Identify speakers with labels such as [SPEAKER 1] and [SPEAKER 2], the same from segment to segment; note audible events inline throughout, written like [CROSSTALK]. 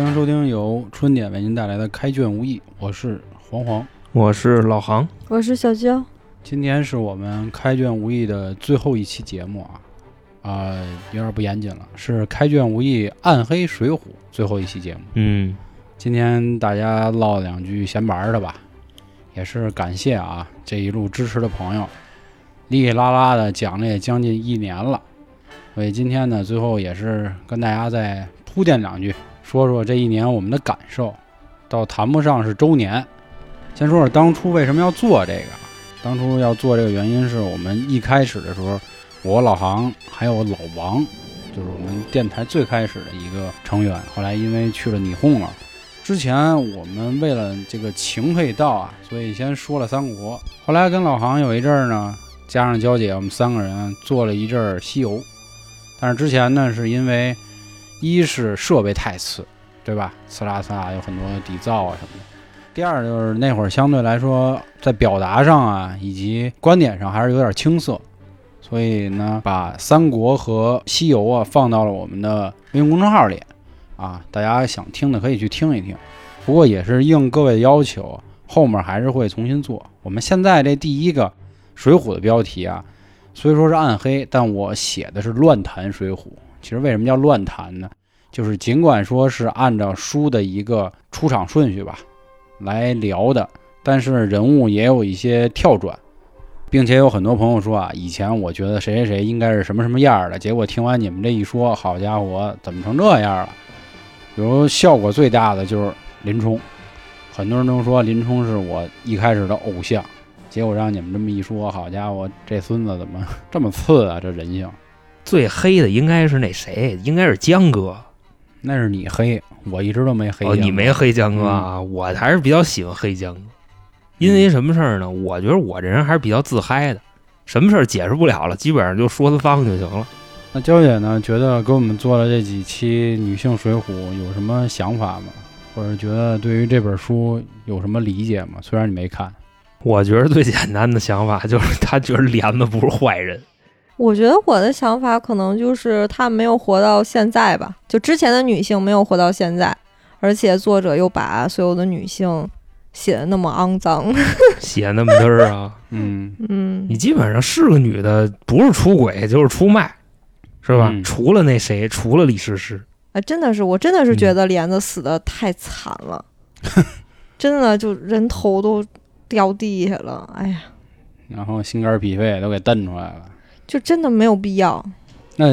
[SPEAKER 1] 欢迎收听由春点为您带来的《开卷无益》，我是黄黄，
[SPEAKER 2] 我是老杭，
[SPEAKER 3] 我是小娇。
[SPEAKER 1] 今天是我们《开卷无益》的最后一期节目啊，啊，有点不严谨了，是《开卷无益》暗黑水浒最后一期节目。
[SPEAKER 2] 嗯，
[SPEAKER 1] 今天大家唠两句闲白的吧，也是感谢啊这一路支持的朋友，哩哩啦啦的讲了也将近一年了，所以今天呢，最后也是跟大家再铺垫两句。说说这一年我们的感受，倒谈不上是周年。先说说当初为什么要做这个。当初要做这个原因是我们一开始的时候，我老杭还有老王，就是我们电台最开始的一个成员。后来因为去了你哄了，之前我们为了这个情配到啊，所以先说了三国。后来跟老杭有一阵儿呢，加上娇姐，我们三个人做了一阵儿西游。但是之前呢，是因为。一是设备太次，对吧？呲啦呲啦有很多底噪啊什么的。第二就是那会儿相对来说在表达上啊以及观点上还是有点青涩，所以呢把三国和西游啊放到了我们的微信公众号里啊，大家想听的可以去听一听。不过也是应各位的要求，后面还是会重新做。我们现在这第一个《水浒》的标题啊，虽说是暗黑，但我写的是乱谈《水浒》。其实为什么叫乱谈呢？就是尽管说是按照书的一个出场顺序吧来聊的，但是人物也有一些跳转，并且有很多朋友说啊，以前我觉得谁谁谁应该是什么什么样的，结果听完你们这一说，好家伙，怎么成这样了？比如效果最大的就是林冲，很多人都说林冲是我一开始的偶像，结果让你们这么一说，好家伙，这孙子怎么这么次啊？这人性。
[SPEAKER 2] 最黑的应该是那谁，应该是江哥。
[SPEAKER 1] 那是你黑，我一直都没黑。
[SPEAKER 2] 哦，你没黑江哥啊？我还是比较喜欢黑江哥，因为什么事儿呢？我觉得我这人还是比较自嗨的，什么事儿解释不了了，基本上就说他方就行了。
[SPEAKER 1] 那娇姐呢？觉得给我们做了这几期女性水浒有什么想法吗？或者觉得对于这本书有什么理解吗？虽然你没看，
[SPEAKER 2] 我觉得最简单的想法就是他觉得帘子不是坏人。
[SPEAKER 3] 我觉得我的想法可能就是她没有活到现在吧，就之前的女性没有活到现在，而且作者又把所有的女性写的那么肮脏，[LAUGHS]
[SPEAKER 2] 写那么嘚儿
[SPEAKER 1] 啊，[LAUGHS] 嗯
[SPEAKER 3] 嗯，
[SPEAKER 2] 你基本上是个女的，不是出轨就是出卖，是吧？除了那谁，除了李师师，
[SPEAKER 3] 哎，真的是，我真的是觉得莲子死的太惨了，真的就人头都掉地下了，哎呀，
[SPEAKER 1] 然后心肝脾肺都给蹬出来了。
[SPEAKER 3] 就真的没有必要。
[SPEAKER 1] 那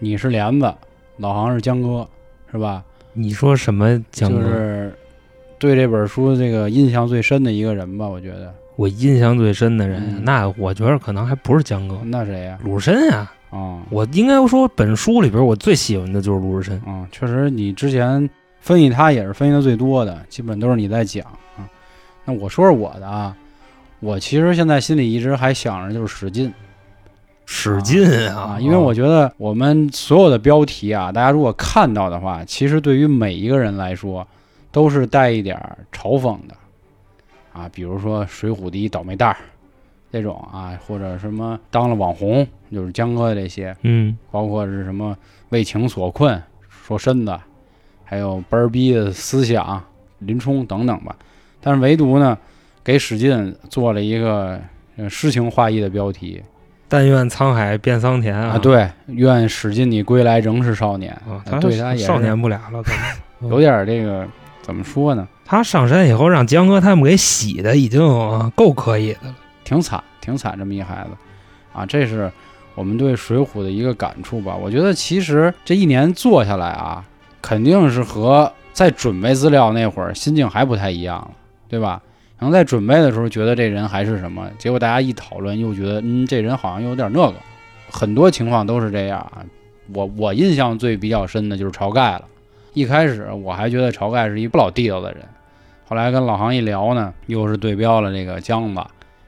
[SPEAKER 1] 你是莲子，老航是江哥，是吧？
[SPEAKER 2] 你说什么江哥？
[SPEAKER 1] 就是对这本书这个印象最深的一个人吧？我觉得
[SPEAKER 2] 我印象最深的人，那我觉得可能还不是江哥，
[SPEAKER 1] 那谁呀？
[SPEAKER 2] 鲁智深呀！
[SPEAKER 1] 啊，
[SPEAKER 2] 我应该说本书里边我最喜欢的就是鲁智深。
[SPEAKER 1] 啊，确实，你之前分析他也是分析的最多的，基本都是你在讲啊。那我说说我的啊，我其实现在心里一直还想着就是史进。
[SPEAKER 2] 使劲
[SPEAKER 1] 啊！因为我觉得我们所有的标题啊，大家如果看到的话，其实对于每一个人来说，都是带一点嘲讽的啊。比如说《水浒》第一倒霉蛋儿这种啊，或者什么当了网红，就是江哥这些，
[SPEAKER 2] 嗯，
[SPEAKER 1] 包括是什么为情所困，说身子，还有班儿逼的思想，林冲等等吧。但是唯独呢，给史进做了一个诗情画意的标题。
[SPEAKER 2] 但愿沧海变桑田啊！
[SPEAKER 1] 对，愿史进你归来仍是少年
[SPEAKER 2] 啊！他
[SPEAKER 1] 对他也
[SPEAKER 2] 少年不了了，[LAUGHS]
[SPEAKER 1] 有点这个怎么说呢？
[SPEAKER 2] 他上山以后让江哥他们给洗的已经够可以的了，
[SPEAKER 1] 挺惨，挺惨这么一孩子啊！这是我们对《水浒》的一个感触吧？我觉得其实这一年做下来啊，肯定是和在准备资料那会儿心境还不太一样了，对吧？可能在准备的时候觉得这人还是什么，结果大家一讨论又觉得，嗯，这人好像有点那个，很多情况都是这样啊。我我印象最比较深的就是晁盖了。一开始我还觉得晁盖是一不老地道的人，后来跟老杭一聊呢，又是对标了这个姜子，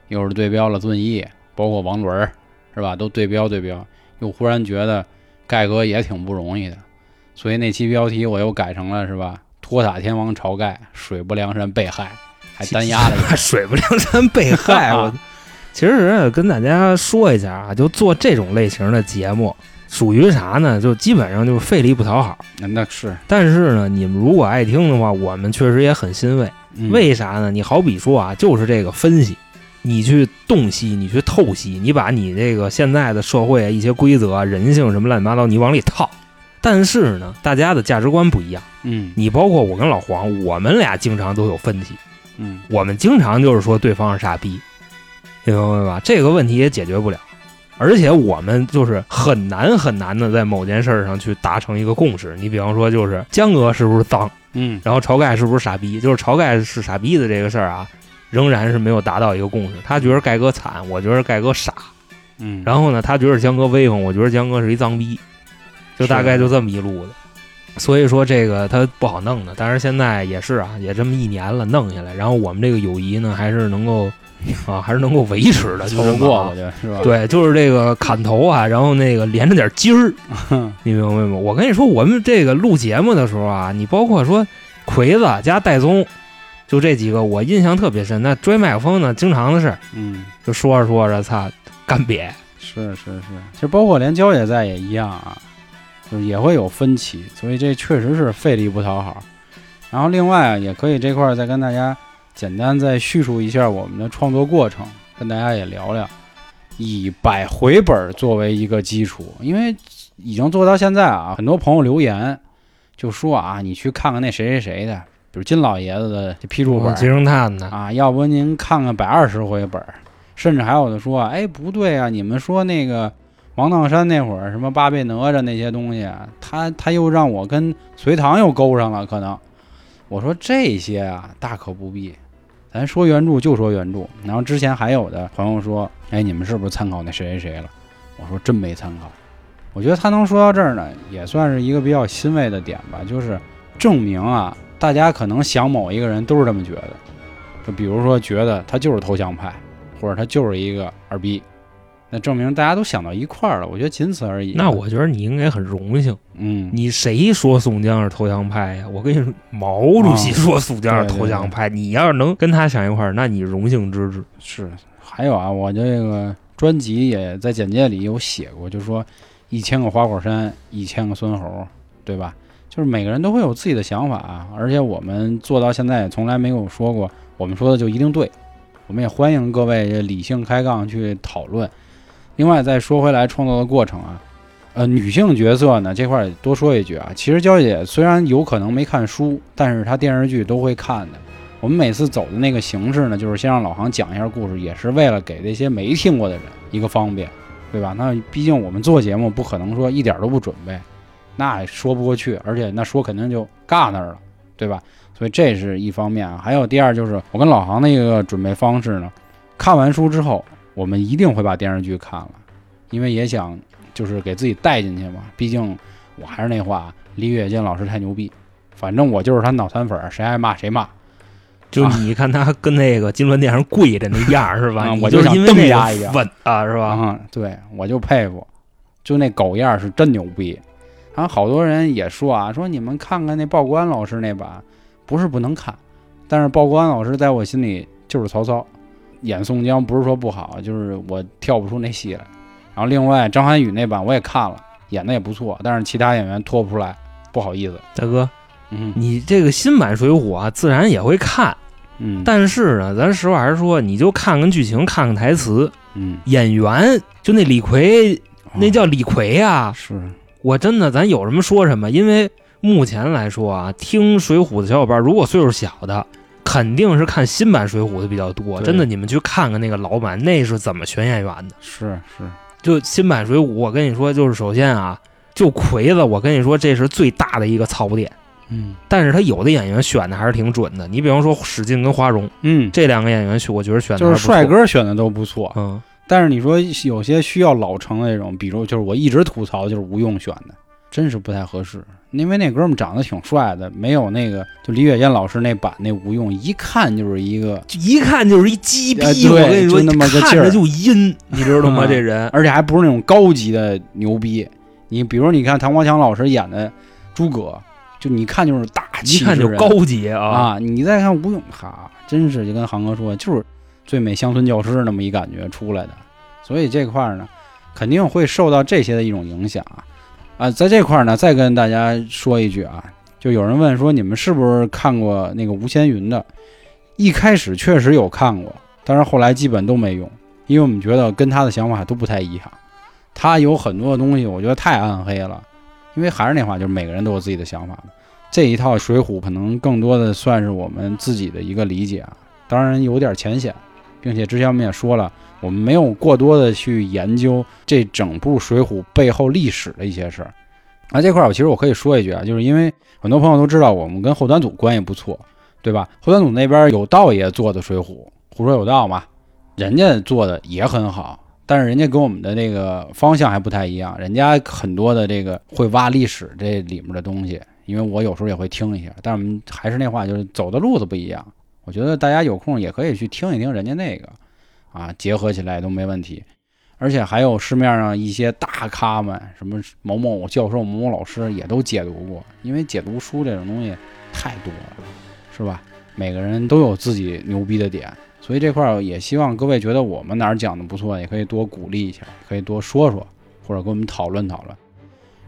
[SPEAKER 1] 又是对标了遵义，包括王伦，是吧？都对标对标，又忽然觉得盖哥也挺不容易的，所以那期标题我又改成了是吧？托塔天王晁盖，水泊梁山被害。还单压了一 [LAUGHS]
[SPEAKER 2] 水不梁山被害，我 [LAUGHS] 其实跟大家说一下啊，就做这种类型的节目，属于啥呢？就基本上就是费力不讨好。
[SPEAKER 1] 那那是
[SPEAKER 2] 但是呢，你们如果爱听的话，我们确实也很欣慰。
[SPEAKER 1] 嗯
[SPEAKER 2] 为啥呢？你好比说啊，就是这个分析，你去洞悉，你去透析，你把你这个现在的社会啊一些规则啊、人性什么乱七八糟，你往里套。但是呢，大家的价值观不一样。
[SPEAKER 1] 嗯
[SPEAKER 2] 你包括我跟老黄，我们俩经常都有分歧，
[SPEAKER 1] 嗯
[SPEAKER 2] 我们经常就是说对方是傻逼，你明白吧？这个问题也解决不了，而且我们就是很难很难的在某件事儿上去达成一个共识。你比方说，就是江哥是不是脏，
[SPEAKER 1] 嗯
[SPEAKER 2] 然后晁盖是不是傻逼？就是晁盖是傻逼的这个事儿啊，仍然是没有达到一个共识。他觉得盖哥惨，我觉得盖哥傻。
[SPEAKER 1] 嗯，
[SPEAKER 2] 然后呢，他觉得江哥威风，我觉得江哥是一脏逼，就大概就这么一路子。所以说这个他不好弄的，但是现在也是啊，也这么一年了，弄下来，然后我们这个友谊呢，还是能够 [LAUGHS] 啊，还是能够维持的，就
[SPEAKER 1] 凑
[SPEAKER 2] 这么啊
[SPEAKER 1] 合过是吧？
[SPEAKER 2] 对，就是这个砍头啊，然后那个连着点筋儿，[LAUGHS] 你明白吗？我跟你说，我们这个录节目的时候啊，你包括说魁子加戴宗，就这几个，我印象特别深。那追麦克风呢，经常的是，
[SPEAKER 1] 嗯，
[SPEAKER 2] 就说着说着，操，干瘪。
[SPEAKER 1] 是是是，其实包括连交姐在也一样啊，就是也会有分歧，所以这确实是费力不讨好。然后另外啊，也可以这块儿再跟大家简单再叙述一下我们的创作过程，跟大家也聊聊，以百回本儿作为一个基础，因为已经做到现在啊，很多朋友留言就说啊，你去看看那谁谁谁的，比如金老爷子的这批注本儿，
[SPEAKER 2] 金圣叹的？
[SPEAKER 1] 啊，要不您看看百二十回本儿，甚至还有的说，哎，不对啊，你们说那个王荡山那会儿什么八倍哪吒那些东西，他他又让我跟隋唐又勾上了，可能我说这些啊，大可不必，咱说原著就说原著。然后之前还有的朋友说，哎，你们是不是参考那谁谁谁了？我说真没参考。我觉得他能说到这儿呢，也算是一个比较欣慰的点吧，就是证明啊，大家可能想某一个人都是这么觉得。就比如说觉得他就是投降派，或者他就是一个二逼，那证明大家都想到一块儿了。我觉得仅此而已。
[SPEAKER 2] 那我觉得你应该很荣幸。
[SPEAKER 1] 嗯，
[SPEAKER 2] 你谁说宋江是投降派呀？我跟你说，毛主席说宋江是投降派。你要是能跟他想一块儿，那你荣幸之至。
[SPEAKER 1] 是。还有啊，我这个专辑也在简介里有写过，就说一千个花果山，一千个孙猴，对吧？就是每个人都会有自己的想法啊，而且我们做到现在也从来没有说过我们说的就一定对。我们也欢迎各位理性开杠去讨论。另外再说回来创作的过程啊，呃，女性角色呢这块儿多说一句啊，其实娇姐虽然有可能没看书，但是她电视剧都会看的。我们每次走的那个形式呢，就是先让老航讲一下故事，也是为了给那些没听过的人一个方便，对吧？那毕竟我们做节目不可能说一点都不准备，那说不过去，而且那说肯定就尬那儿了，对吧？所以这是一方面啊。还有第二就是我跟老航的一个准备方式呢，看完书之后，我们一定会把电视剧看了，因为也想就是给自己带进去嘛。毕竟我还是那话，李雪健老师太牛逼，反正我就是他脑残粉儿，谁爱骂谁骂。
[SPEAKER 2] 就你看他跟那个金銮殿上跪着那样儿是吧？
[SPEAKER 1] 我就想瞪他一下
[SPEAKER 2] 个稳啊是吧？
[SPEAKER 1] 啊，对我就佩服，就那狗样儿是真牛逼。然后好多人也说啊，说你们看看那报国安老师那版，不是不能看，但是报国安老师在我心里就是曹操，演宋江不是说不好，就是我跳不出那戏来。然后另外张涵予那版我也看了，演的也不错，但是其他演员脱不出来，不好意思。
[SPEAKER 2] 大哥，
[SPEAKER 1] 嗯。
[SPEAKER 2] 你这个新版《水浒》啊，自然也会看，
[SPEAKER 1] 嗯，
[SPEAKER 2] 但是呢，咱实话实说，你就看看剧情，看看台词，
[SPEAKER 1] 嗯，
[SPEAKER 2] 演员就那李逵，那叫李逵呀、
[SPEAKER 1] 是。
[SPEAKER 2] 我真的，咱有什么说什么，因为目前来说啊，听《水浒》的小伙伴，如果岁数小的，肯定是看新版《水浒》的比较多。真的，你们去看看那个老版，那是怎么选演员的？
[SPEAKER 1] 是是，
[SPEAKER 2] 就新版《水浒》，我跟你说，就是首先啊，就魁子，我跟你说，这是最大的一个槽点。
[SPEAKER 1] 嗯
[SPEAKER 2] 但是他有的演员选的还是挺准的，你比方说史进跟花荣
[SPEAKER 1] 嗯，
[SPEAKER 2] 这两个演员选，我觉得选的
[SPEAKER 1] 就是帅，哥选的都不错，
[SPEAKER 2] 嗯，
[SPEAKER 1] 但是你说有些需要老成的那种，比如就是我一直吐槽就是吴用选的，真是不太合适。因为那哥们长得挺帅的，没有那个就李雪健老师那版那吴用，一看就是一个，
[SPEAKER 2] 就一看就是一鸡逼，
[SPEAKER 1] 哎
[SPEAKER 2] 我跟你说，
[SPEAKER 1] 就那么个劲儿
[SPEAKER 2] 看着就阴，你知道吗？
[SPEAKER 1] 嗯
[SPEAKER 2] 这人，
[SPEAKER 1] 而且还不是那种高级的牛逼。你比如你看唐国强老师演的诸葛，就你看就是大气
[SPEAKER 2] 一看就高级啊。
[SPEAKER 1] 啊！你再看吴用，哈，真是就跟航哥说，就是最美乡村教师那么一感觉出来的，所以这块儿呢，肯定会受到这些的一种影响啊。啊，在这块儿呢，再跟大家说一句啊，就有人问说你们是不是看过那个吴先云的？一开始确实有看过，但是后来基本都没用，因为我们觉得跟他的想法都不太一样。他有很多的东西，我觉得太暗黑了。因为还是那话，就是每个人都有自己的想法嘛。这一套《水浒》可能更多的算是我们自己的一个理解啊，当然有点浅显，并且之前我们也说了，我们没有过多的去研究这整部《水浒》背后历史的一些事儿。那这块儿，我其实我可以说一句啊，就是因为很多朋友都知道我们跟后端组关系不错，对吧？后端组那边有道爷做的《水浒》，胡说有道嘛，人家做的也很好。但是人家跟我们的这个方向还不太一样，人家很多的这个会挖历史这里面的东西，因为我有时候也会听一下。但是我们还是那话，就是走的路子不一样。我觉得大家有空也可以去听一听人家那个，啊，结合起来都没问题。而且还有市面上一些大咖们，什么某某教授、某某老师也都解读过，因为解读书这种东西太多了，是吧？每个人都有自己牛逼的点。所以这块儿也希望各位觉得我们哪儿讲的不错，也可以多鼓励一下，可以多说说，或者跟我们讨论讨论。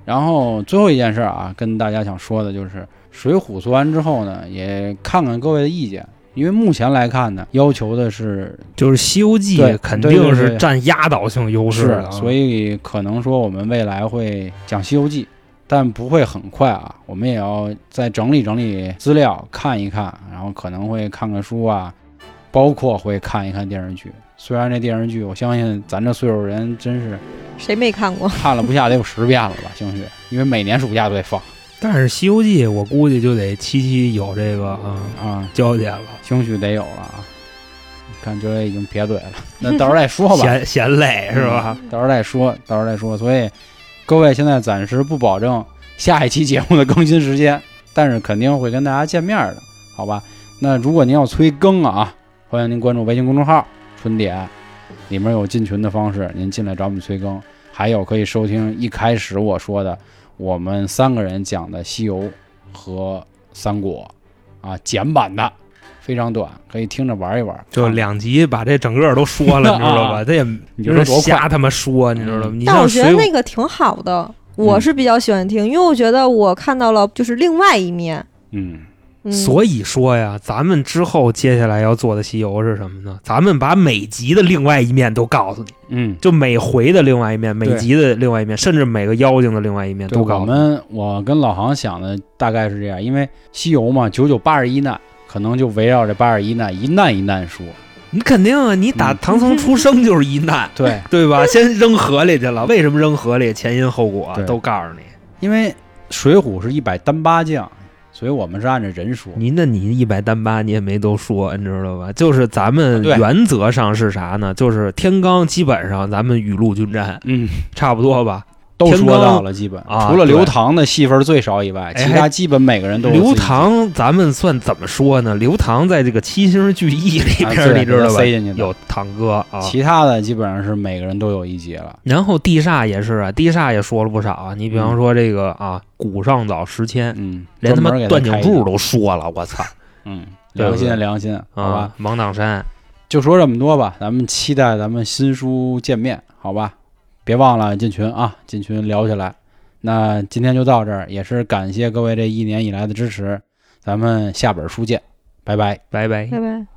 [SPEAKER 1] 然后最后一件事啊，跟大家想说的就是《水浒》做完之后呢，也看看各位的意见，因为目前来看呢，要求的是
[SPEAKER 2] 就是《西游记》肯定是占压倒性优势
[SPEAKER 1] 的，所以可能说我们未来会讲《西游记》，但不会很快啊，我们也要再整理整理资料，看一看，然后可能会看看书啊。包括会看一看电视剧，虽然这电视剧，我相信咱这岁数人真是
[SPEAKER 3] 谁没看过，
[SPEAKER 1] 看了不下得有十遍了吧？兴许因为每年暑假都得放。
[SPEAKER 2] 但是《西游记》我估计就得七七有这个啊
[SPEAKER 1] 啊
[SPEAKER 2] 焦点了，
[SPEAKER 1] 兴许得有了啊。看这位已经撇嘴了，[LAUGHS] 那到时候再说吧。
[SPEAKER 2] 嫌嫌累是吧？
[SPEAKER 1] 到时候再说，到时候再说。所以各位现在暂时不保证下一期节目的更新时间，但是肯定会跟大家见面的，好吧？那如果您要催更啊。欢迎您关注微信公众号“春点”，里面有进群的方式，您进来找我们催更。还有可以收听一开始我说的我们三个人讲的《西游》和《三国》，啊，简版的，非常短，可以听着玩一玩。
[SPEAKER 2] 就两集把这整个都说了，[LAUGHS] 你知道吧？[LAUGHS] 这也
[SPEAKER 1] 你说多
[SPEAKER 2] 瞎他妈说，你知道吗？
[SPEAKER 3] 但我觉得那个挺好的，我是比较喜欢听，因为我觉得我看到了就是另外一面。
[SPEAKER 1] 嗯。
[SPEAKER 2] 所以说呀，咱们之后接下来要做的西游是什么呢？咱们把每集的另外一面都告诉你，
[SPEAKER 1] 嗯，
[SPEAKER 2] 就每回的另外一面，每集的另外一面，甚至每个妖精的另外一面都告诉
[SPEAKER 1] 我们。我跟老航想的大概是这样，因为西游嘛，九九八十一难，可能就围绕着八十一难一难一难说。
[SPEAKER 2] 你肯定啊，你打唐僧出生就是一难，[LAUGHS]
[SPEAKER 1] 对
[SPEAKER 2] 对吧？先扔河里去了，为什么扔河里？前因后果都告诉你。
[SPEAKER 1] 因为水浒是一百单八将。所以我们是按照人说，
[SPEAKER 2] 您那你一百单八你也没都说，你知道吧？就是咱们原则上是啥呢？就是天罡基本上咱们雨露均沾，
[SPEAKER 1] 嗯，
[SPEAKER 2] 差不多吧。
[SPEAKER 1] 都说到了，基本啊除了刘唐的戏份最少以外，其他基本每个人都。
[SPEAKER 2] 刘唐，咱们算怎么说呢？刘唐在这个七星聚义里边，你知道吧？有堂哥啊，
[SPEAKER 1] 其他的基本上是每个人都有一节了。
[SPEAKER 2] 然后地煞也是啊，地煞也说了不少啊。你比方说这个啊，古上早时迁，
[SPEAKER 1] 嗯，
[SPEAKER 2] 连他妈段景柱都说了，我操，
[SPEAKER 1] 嗯，良心良心，好吧，
[SPEAKER 2] 芒砀山，
[SPEAKER 1] 就说这么多吧，咱们期待咱们新书见面，好吧？别忘了进群啊，进群聊起来。那今天就到这儿，也是感谢各位这一年以来的支持。咱们下本书见，拜拜，
[SPEAKER 2] 拜拜，
[SPEAKER 3] 拜拜。